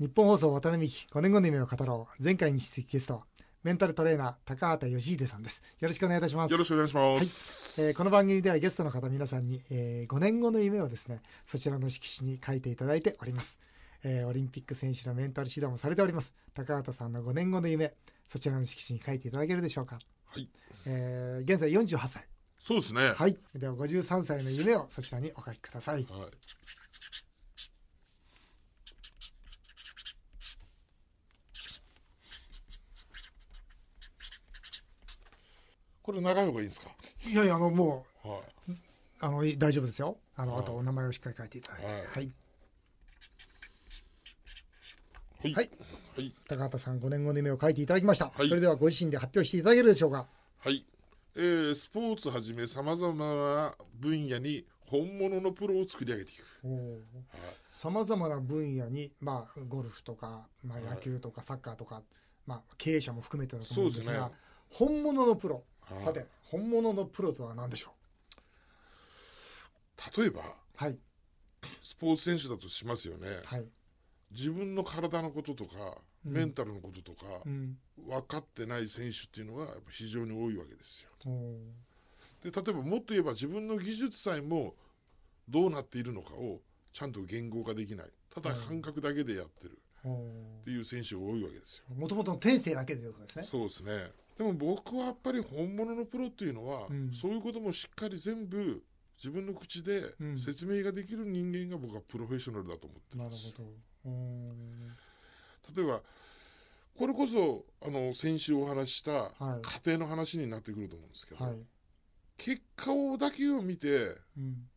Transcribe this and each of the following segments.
日本放送渡辺美希5年後の夢を語ろう。前回に出席ゲストメンタルトレーナー高畑義秀さんです。よろしくお願いいたします。よろしくお願いします、はい。えーこの番組ではゲストの方皆さんに、え5年後の夢をですねそちらの色紙に書いていただいております、えーオリンピック選手のメンタル指導もされております高畑さんの5年後の夢そちらの色紙に書いていただけるでしょうか、はい。えー現在48歳。そうですね。はい。では53歳の夢をそちらにお書きください。はいこれ長い方がいいですか？いやいやあのもうはあのい大丈夫ですよ。あの、はい。あとお名前をしっかり書いていただいて。はい。はい。い。はい。はい。高畑さん5年後の夢を書いていただきました、はい。それではご自身で発表していただけるでしょうか？はい、えースポーツはじめさまざまな分野に本物のプロを作り上げていく、さまざまな分野に、まあ、ゴルフとか、まあ、はい。野球とかサッカーとか、まあ、経営者も含めてだと思うんですがそうですね。本物のプロ、はいさて本物のプロとは何でしょ例えばうはい。スポーツ選手だとしますよね、はい、自分の体のこととか、うん。メンタルのこととか、うん、分かってない選手っていうのがやっぱ非常に多いわけですよ。で例えばもっと言えば自分の技術さえもどうなっているのかをちゃんと言語化できない。ただ感覚だけでやってる。おっていう選手が多いわけですよ。もともとの天性だけでということですね。そうですねでも僕はやっぱり本物のプロっていうのは、うん。そういうこともしっかり全部自分の口でうん。説明ができる人間が僕はプロフェッショナルだと思ってなるます。ほど。お例えばこれこそあの先週お話ししたはい。家庭の話になってくると思うんですけど、ーはい、結果をだけを見てうん。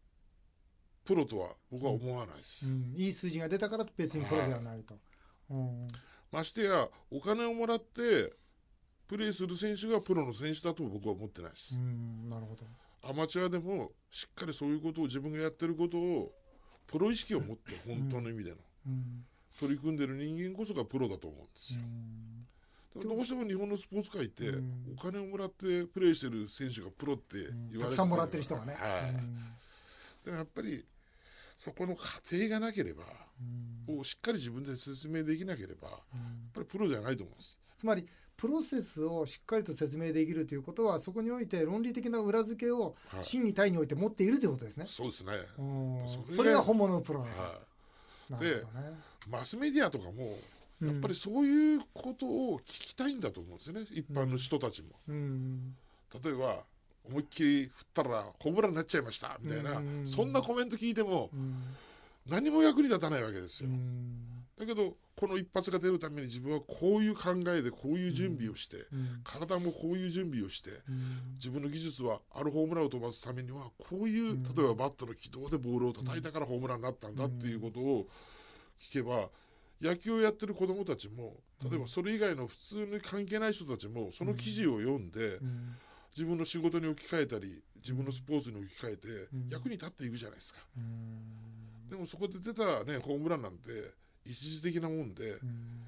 プロとは僕は思わないです、うん、いい数字が出たから別にプロではないと、うん。ましてやお金をもらってプレーする選手がプロの選手だと僕は思ってないです。う、ん、なるほど。アマチュアでもしっかりそういうことを自分がやってることをプロ意識を持って本当の意味での、うん。取り組んでる人間こそがプロだと思うんですよ、どうしても日本のスポーツ界って、うん。お金をもらってプレーしてる選手がプロって言われてたくさんもらってる人がね、はい。うん。でもやっぱりそこの過程がなければ、をしっかり自分で説明できなければ、やっぱりプロじゃないと思うんです。つまりプロセスをしっかりと説明できるということはそこにおいて論理的な裏付けをはい。真に体において持っているということですね、そうですね。うんそれが本物のプロだと、はなるほどね。い。マスメディアとかも、うん。やっぱりそういうことを聞きたいんだと思うんですよね。一般の人たちも。うん。例えば、思いっきり振ったらホームランになっちゃいましたみたいな、うん。そんなコメント聞いてもうん。何も役に立たないわけですうよ。ん。だけど、この一発が出るために自分はこういう考えでこういう準備をして、うん。体もこういう準備をして、うん。自分の技術はあるホームランを飛ばすためにはこういう、うん。例えばバットの軌道でボールを叩いたからホームランになったんだっていうことを聞けば野球をやってる子どもたちも例えばそれ以外の普通に関係ない人たちもその記事を読んでうん。自分の仕事に置き換えたり自分のスポーツに置き換えてん。役に立っていくじゃないですか。うんでもそこで出た、ね、ホームランなんて一時的なもんでうん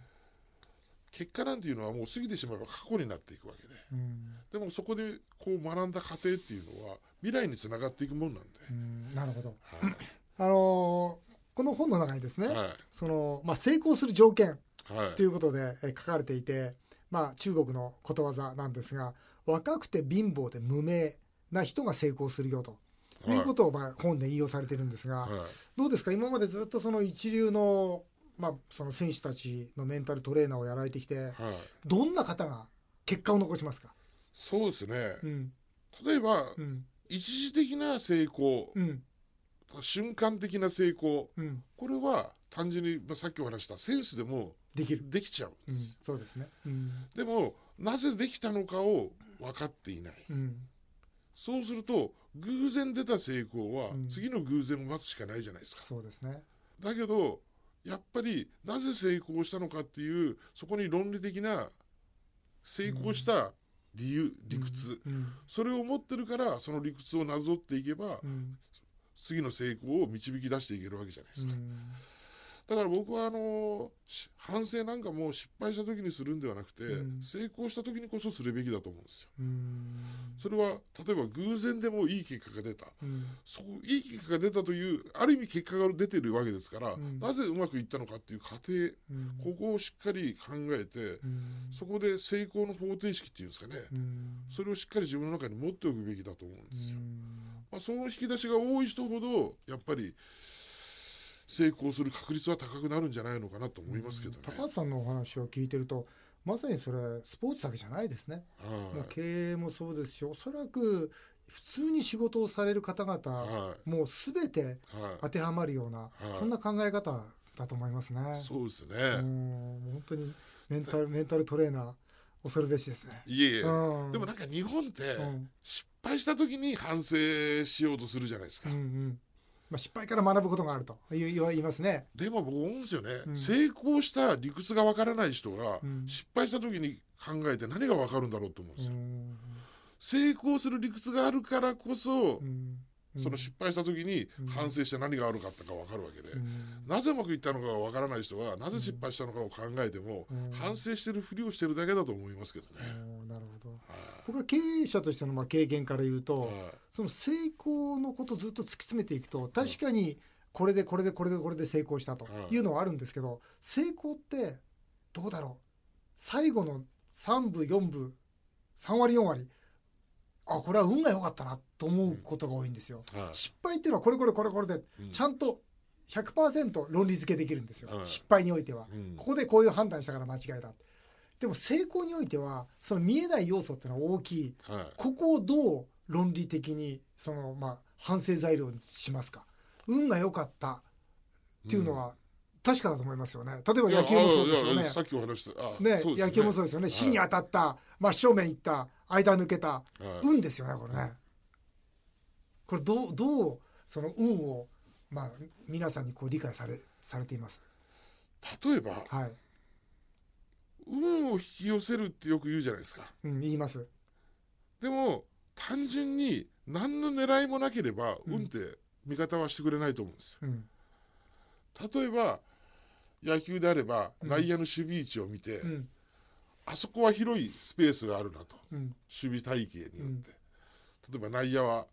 結果なんていうのはもう過ぎてしまえば過去になっていくわけで。うん。でもそこでこう学んだ過程っていうのは未来につながっていくもんなんで。うん。なるほど。はい。あのーこの本の中にですね、はい。そのまあ、成功する条件はい。ということでえー書かれていて、まあ、中国のことわざなんですが若くて貧乏で無名な人が成功するよということをまあ本で引用されてるんですが、はい。どうですか？今までずっとその一流の,、まあその選手たちのメンタルトレーナーをやられてきてはい、どんな方が結果を残しますか、そうですね、うん。例えば、うん。一時的な成功、うん。瞬間的な成功うん、これは単純に、まあ、さっきお話したセンスでもできる、できちゃうんうん。です、、そうですね、うん。でもなぜできたのかを分かっていない。うん。そうすると偶然出た成功は、うん。次の偶然を待つしかないじゃないですか。そうですね、だけどやっぱりなぜ成功したのかっていうそこに論理的な成功した理由、理屈、うん。それを持ってるからその理屈をなぞっていけば、うん。次の成功を導き出していけるわけじゃないですか、だから僕はあのし反省なんかも失敗した時にするんではなくて、うん。成功した時にこそするべきだと思うんですよ。うん。それは例えば偶然でもいい結果が出た。うん。そういい結果が出たというある意味結果が出てるわけですから、うん。なぜうまくいったのかっていう過程うん。ここをしっかり考えてうん。そこで成功の方程式っていうんですかね。うん。それをしっかり自分の中に持っておくべきだと思うんですよ。うん。まあ、その引き出しが多い人ほどやっぱり成功する確率は高くなるんじゃないのかなと思いますけどね。高橋さんのお話を聞いてるとまさにそれスポーツだけじゃないですね、もうはい経営もそうですしおそらく普通に仕事をされる方々、はもう全ていはい当てはまるような、いそんな考え方だと思いますね。そうですね。うん本当にメンタルメンタルトレーナー恐るべしですね。いえいえ、うんでもなんか日本ってうん失敗した時に反省しようとするじゃないですか。うんうんまあ、失敗から学ぶことがあると言い言いますね。でも僕思うんですよね、うん。成功した理屈がわからない人がうん。失敗した時に考えて何がわかるんだろうと思うんですよ。うん。成功する理屈があるからこそう、んその失敗した時にうん。反省して何が悪かったかわかるわけで、うん。なぜうまくいったのかがわからない人はなぜ失敗したのかを考えても、うん。反省してるふりをしてるだけだと思いますけどね。なるほど。は僕は経営者としてのまあ経験から言ういと、はい。その成功のことをずっと突き詰めていくと確かにこれでこれでこれでこれで成功したとい。うのはあるんですけど成功ってどうだろう？最後の3部4部3割4割あこれは運が良かったなと思うことが多いんですよ。はい失敗っていうのはこれこれこれこれでうんちゃんと100%論理付けできるんですようん失敗においては。うんここでこういう判断したから間違いだ。でも成功においてはその見えない要素っていうのは大きい。はいここをどう論理的にそのまあ反省材料にしますか。運が良かったっていうのは確かだと思いますよね。例えば野球もそうですよね。さっきお話したあね野球もそうですよね。芯に当たった、真正面行った、間抜けた、はい運ですよね、これね。これどう、どう、その運を、まあ、皆さんにこう理解され、されています？例えばはい。運を引き寄せるってよく言うじゃないですかうん、言います。でも単純に何の狙いもなければうん運って味方はしてくれないと思うんですようん。例えば野球であればうん内野の守備位置を見て、うん。あそこは広いスペースがあるなとうん。守備体系によって、例えば内野は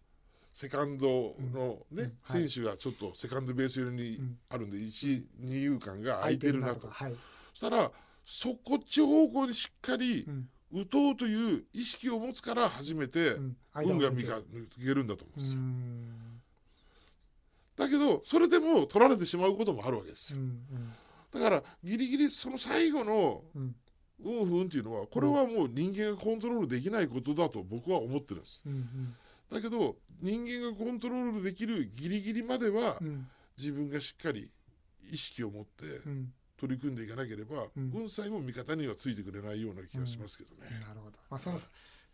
セカンドの、ねうんはい選手がちょっとセカンドベース寄りにうんあるんで、一二遊間が空いてるなとか。はい。そしたらそこっち方向にしっかりうん。打とうという意識を持つから初めて運が見か抜けるんだと思うんうですよ。ん。だけどそれでも取られてしまうこともあるわけですよ。うん。だからギリギリその最後のうん。運不運っていうのはこれはもう人間がコントロールできないことだと僕は思ってるんです。うん。だけど人間がコントロールできるギリギリまではうん。自分がしっかり意識を持ってうん。取り組んでいかなければ、うん運さえも味方にはついてくれないような気がしますけどね。なるほど。まあ、その、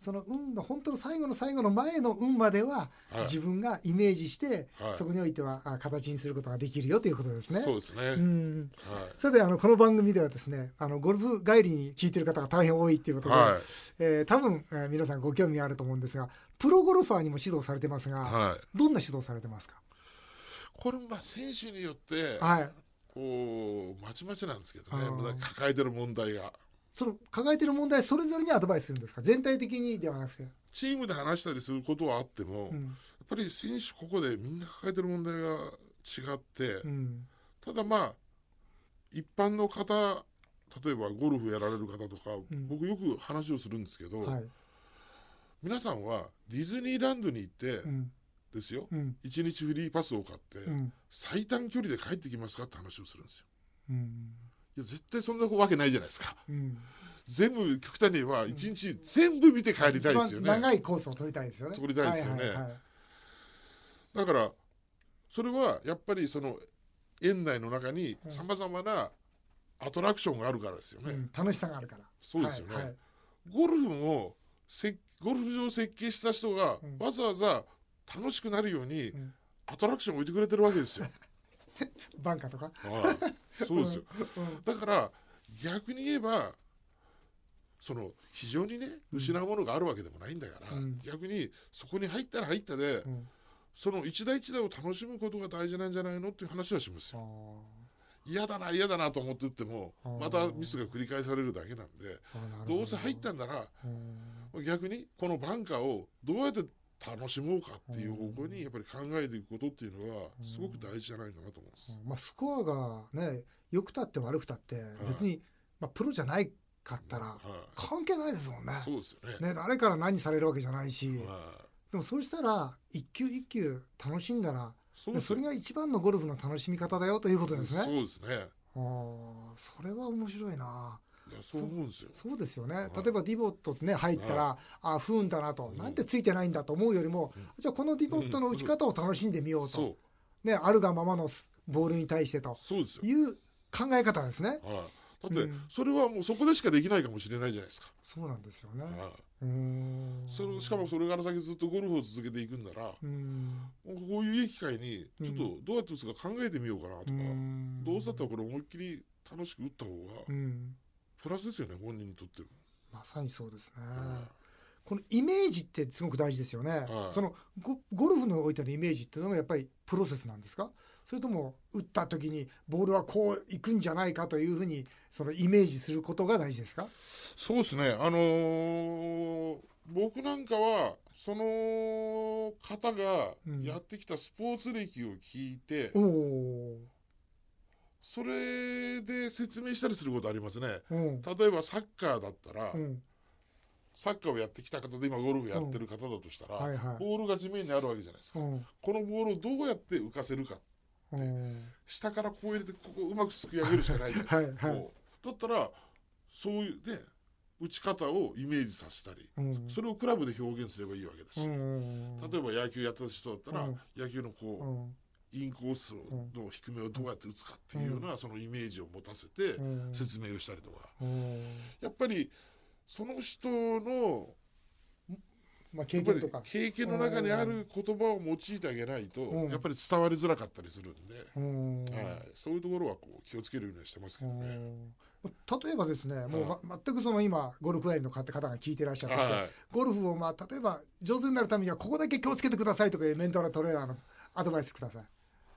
その運の本当の最後の最後の前の運までははい。自分がイメージして、はい。そこにおいてはあ形にすることができるよということですね。そうですね。うん。はそれであのこの番組ではですねあのゴルフ帰りに聞いてる方が大変多いっていうことで、はえー多分、えー皆さんご興味があると思うんですがプロゴルファーにも指導されてますが、い。はい。どんな指導されてますか？これまあ選手によってはい。こうまちまちなんですけどね。抱えてる問題がその抱えてる問題それぞれにアドバイスするんですか？全体的にではなくて、チームで話したりすることはあっても、やっうんぱり選手ここでみんな抱えてる問題が違って、うん。ただまあ一般の方例えばゴルフやられる方とか、うん。僕よく話をするんですけど、はい。皆さんはディズニーランドに行ってうん。ですよ、うん。1日フリーパスを買って、うん。最短距離で帰ってきますかって話をするんですよ。や絶対そんなわけないじゃないですか。うん。全部極端に言えば1日全部見て帰りたいですよね。長いコースを取りたいですよね。取りたいですよね。だからそれはやっぱりその園内の中にはいさまざまなアトラクションがあるからですよね。うん楽しさがあるから。そうですよね。はいはい。ゴルフもせゴルフ場を設計した人がうん。わざわざ楽しくなるようにん。アトラクションを置いてくれてるわけですよ。バンカーとか？はいそうですよ。うんだから逆に言えばその非常にね失うものがあるわけでもないんだから、うん。逆にそこに入ったら入ったで、うん。その一台一台を楽しむことが大事なんじゃないのっていう話はしますあよ。嫌だな嫌だなと思って打ってもまたミスが繰り返されるだけなんでど。うせ入ったんならうん。逆にこのバンカーをどうやって楽しもうかっていう方向にやっぱり考えていくことっていうのはすごく大事じゃないかなと思います。まあ、スコアがね良くたって悪くたって別に、まあ、プロじゃないかったらは関係ないですもんねい、そうですよね。ね誰から何されるわけじゃないし、はでもそうしたら一球一球楽しんだらいそそれが一番のゴルフの楽しみ方だよということですそうね。ですね。ああそれは面白いな。そう思うんですよ。そうですよね。はい例えばディボットね入ったら、ああ不運だなと、うんなんてついてないんだと思うよりも、うんじゃあこのディボットの打ち方を楽しんでみようと、そうねあるがままのボールに対してとそうですよ。いう考え方ですね。はい。だってうんそれはもうそこでしかできないかもしれないじゃないですか。そうなんですよね。はうーんい。それしかもそれから先ずっとゴルフを続けていくんなら、もうんうこういう機会にちょっとどうやって打つか考えてみようかなとか、うんどうせだったらこれ思いっきり楽しく打った方がうんプラスですよね本人にとっても。まさにそうですね。はこのイメージってすごく大事ですよね。はいそのゴゴルフにおいてのイメージっていうのはやっぱりプロセスなんですか？それとも打った時にボールはこう行くんじゃないかというふうにそのイメージすることが大事ですか？そうですね。あのー僕なんかはその方がうんやってきたスポーツ歴を聞いて、おおそれで説明したりすることありますね。ー。うん。例えばサッカーだったら、うん。サッカーをやってきた方で今ゴルフやってる方だとしたら、はいはい。ボールが地面にあるわけじゃないですか。うん。このボールをどうやって浮かせるか。うん。下からこう入れて、ここうまくすくい上げるしかないじゃないですか。はいだったら、そういうね、打ち方をイメージさせたり、うん。それをクラブで表現すればいいわけだし、うん。例えば野球やってた人だったら、うん野球のこう、うん。インコースの低めをどうやって打つかっていうような、そのイメージを持たせてうん説明をしたりとか、うん。やっぱりその人のまあ経験とか。経験の中にある言葉を用いてあげないと、うんやっぱり伝わりづらかったりするんで、うん。はい、そういうところはこう気をつけるようにはしてますけどね。例えばですね、もう、ま、全くその今ゴルフラインの方が聞いてらっしゃるて、はいゴルフをまあ例えば上手になるためにはここだけ気をつけてくださいとかいうメンタルトレーナーのアドバイスください。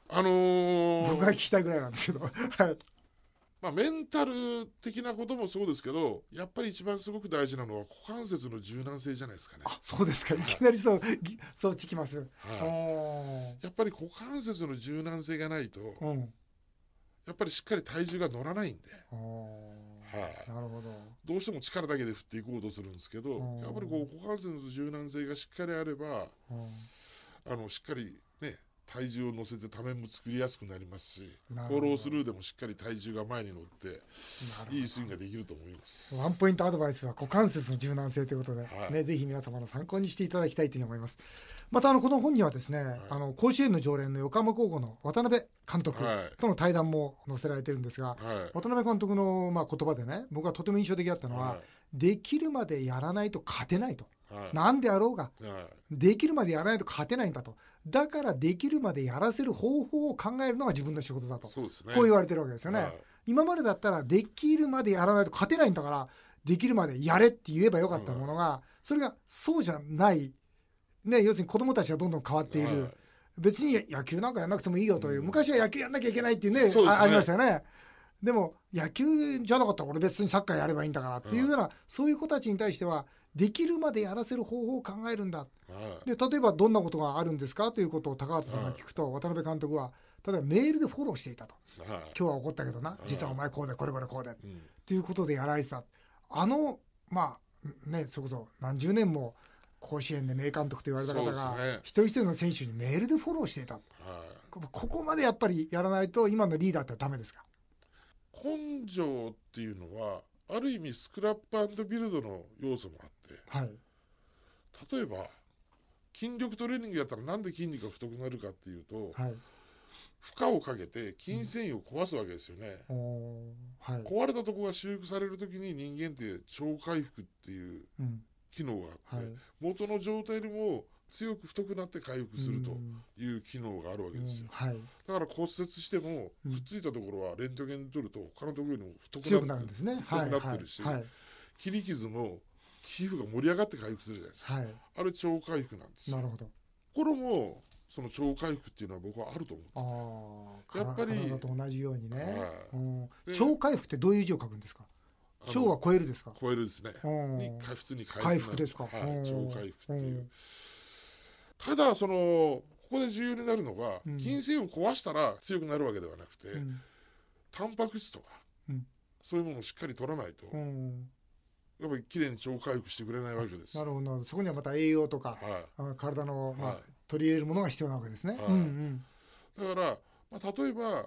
あのー僕が聞きたいぐらいなんですけど。はい。まあ、メンタル的なこともそうですけどやっぱり一番すごく大事なのは股関節の柔軟性じゃないですかね。あ、そうですか。いきなりそう、ぎそう聞きます。はいやっぱり股関節の柔軟性がないとうん。やっぱりしっかり体重が乗らないんで、はいなるほど。どうしても力だけで振っていこうとするんですけどうんやっぱりこう股関節の柔軟性がしっかりあればうんあのしっかりね体重を乗せてためも作りやすくなりますしフォロースルーでもしっかり体重が前に乗っていいスイングができると思います。ワンポイントアドバイスは股関節の柔軟性ということで、はい。ね、ぜひ皆様の参考にしていただきたいと思います。またあのこの本にはですね、あの甲子園の常連の横浜高校の渡辺監督はい。との対談も載せられてるんですが、はい。渡辺監督のまあ言葉でね、僕はとても印象的だったのは、はい。できるまでやらないと勝てないと。はい何であろうが、はいできるまでやらないと勝てないんだと。だからできるまでやらせる方法を考えるのが自分の仕事だと。そうですね。こう言われてるわけですよね。はい今までだったらできるまでやらないと勝てないんだからできるまでやれって言えばよかったものが、それがそうじゃない、ね、要するに子供たちがどんどん変わっている、はい別に野球なんかやんなくてもいいよという、うん昔は野球やんなきゃいけないっていうねありましたよね。でも野球じゃなかったら俺別にサッカーやればいいんだからっていうような、そういう子たちに対してはできるまでやらせる方法を考えるんだ。はい。で例えばどんなことがあるんですか？ということを高畑さんが聞くと、渡辺監督は例えばメールでフォローしていたと。はい。今日は怒ったけどな。実はお前こうでこれこれこうで。うん。いうことでやられてた。あのまあねそれこそ何十年も甲子園で名監督と言われた方が、ね。一人一人の選手にメールでフォローしていた。はい。こここまでやっぱりやらないと今のリーダーってダメですか？根性っていうのはある意味スクラップビルドの要素もあはい。例えば筋力トレーニングやったらなんで筋肉が太くなるかっていうとはい。負荷をかけて筋繊維を壊すわけですよね、おーはい、壊れたとこが修復されるときに人間って超回復っていううん。機能があって、はい、元の状態よりも強く太くなって回復するとうん。いう機能があるわけですよ、うん。はい。だから骨折してもうん。くっついたところはレントゲンで取ると他のところよりも太強くくなってなるんですね。太くなってるし、切り傷も皮膚が盛り上がって回復するじゃないですか。はい、あれ超回復なんですよ。なるほど。これもその超回復っていうのは僕はあると思ああやっぱり体と同じようにね、はい。うん。で超回復ってどういう字を書くんですか？う。超は超えるですか？超えるですね。うん。に普通に回復ですか？はい、うん。超回復っていう。うん。ただそのここで重要になるのが、うん。筋繊維を壊したら強くなるわけではなくて、うん。タンパク質とか、うん。そういうものをしっかり取らないと、うんやっぱりきれいに超回復してくれないわけです。なるほどそこにはまた栄養とかはあ体の、まあはい。取り入れるものが必要なわけですね、はい。うんい、だから、まあ、例えば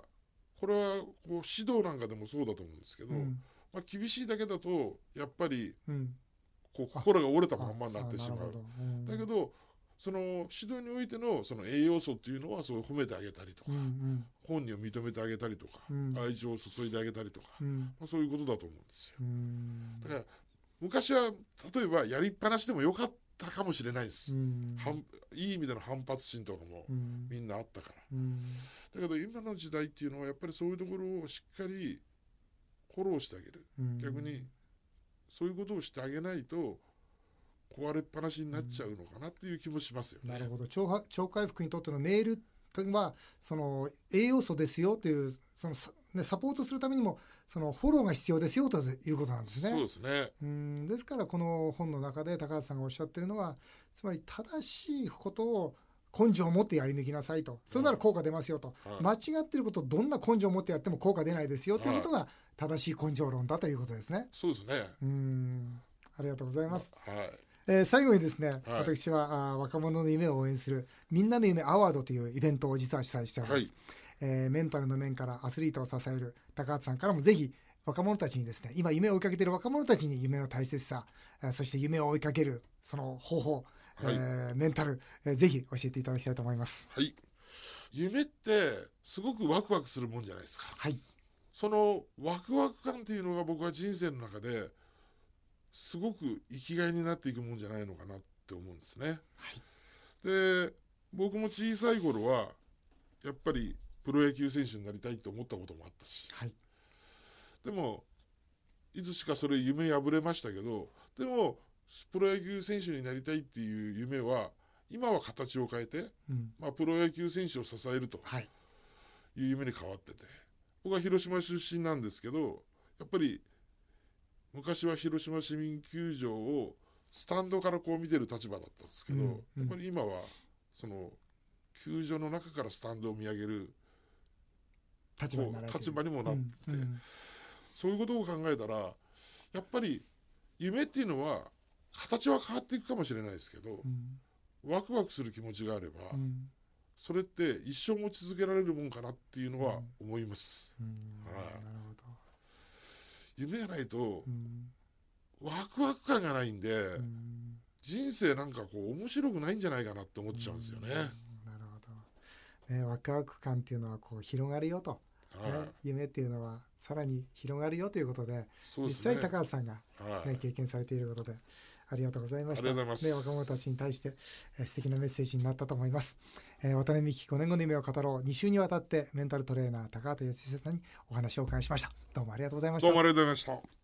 これはこう指導なんかでもそうだと思うんですけど、うん。うんまあ、厳しいだけだとやっぱりうん。こう心が折れたまんまになあってしまう。うん。だけどその指導においてのその栄養素っていうのはそう褒めてあげたりとか、うんうん。本人を認めてあげたりとか、うん。愛情を注いであげたりとか、うん。まあ、そういうことだと思うんですよ。うん。だから昔は例えばやりっぱなしでもよかったかもしれないです。うん反いい意味での反発心とかもうんみんなあったから。うんだけど今の時代っていうのはやっぱりそういうところをしっかりフォローしてあげる。うん逆にそういうことをしてあげないと壊れっぱなしになっちゃうのかなっていう気もしますよね。なるほど超回復にとってのメールはその栄養素ですよというそのサ,、ね、サポートするためにもそのフォローが必要ですよということなんですね。そうですね。うんですからこの本の中で高橋さんがおっしゃってるのはつまり正しいことを根性を持ってやり抜きなさいとそれなら効果出ますよと、はい間違ってることをどんな根性を持ってやっても効果出ないですよということが正しい根性論だということですね。そうですね。うんありがとうございます。はい。えー最後にですね、はい私はあー若者の夢を応援するみんなの夢アワードというイベントを実は主催しております、はいえーメンタルの面からアスリートを支える高畑さんからもぜひ若者たちにですね今夢を追いかけている若者たちに夢の大切さ、えーそして夢を追いかけるその方法、はいえーメンタル、えーぜひ教えていただきたいと思いますはい。夢ってすごくワクワクするもんじゃないですか。はいそのワクワク感っていうのが僕は人生の中ですごく生きがいになっていくもんじゃないのかなって思うんですね。で僕も小さい頃はやっぱりプロ野球選手になりたいと思ったこともあったし。はい。でもいつしかそれ夢破れましたけどでもプロ野球選手になりたいっていう夢は今は形を変えて、うん。まあ、プロ野球選手を支えるとはい。いう夢に変わってて。僕は広島出身なんですけどやっぱり昔は広島市民球場をスタンドからこう見てる立場だったんですけど、うんうん。やっぱり今はその球場の中からスタンドを見上げる立場になられて立場にもなって。て、うんうん。そういうことを考えたらやっぱり夢っていうのは形は変わっていくかもしれないですけどうん。ワクワクする気持ちがあれば、うん。それって一生持ち続けられるもんかなっていうのは思います。うん。はい。なるほど。夢がないとうん。ワクワク感がないんで、うん。人生なんかこう面白くないんじゃないかなって思っちゃうんですよね。うん。なるほど、ね、ワクワク感っていうのはこう広がるよと、はいね、夢っていうのはさらに広がるよということでね。際高橋さんが、はい。ね、経験されていることでありがとうございました。ね、若者たちに対して、えー素敵なメッセージになったと思います、えー渡辺美希5年後の夢を語ろう。2週にわたってメンタルトレーナー高畑義久さんにお話をお伺いしました。どうもありがとうございました。どうもありがとうございました。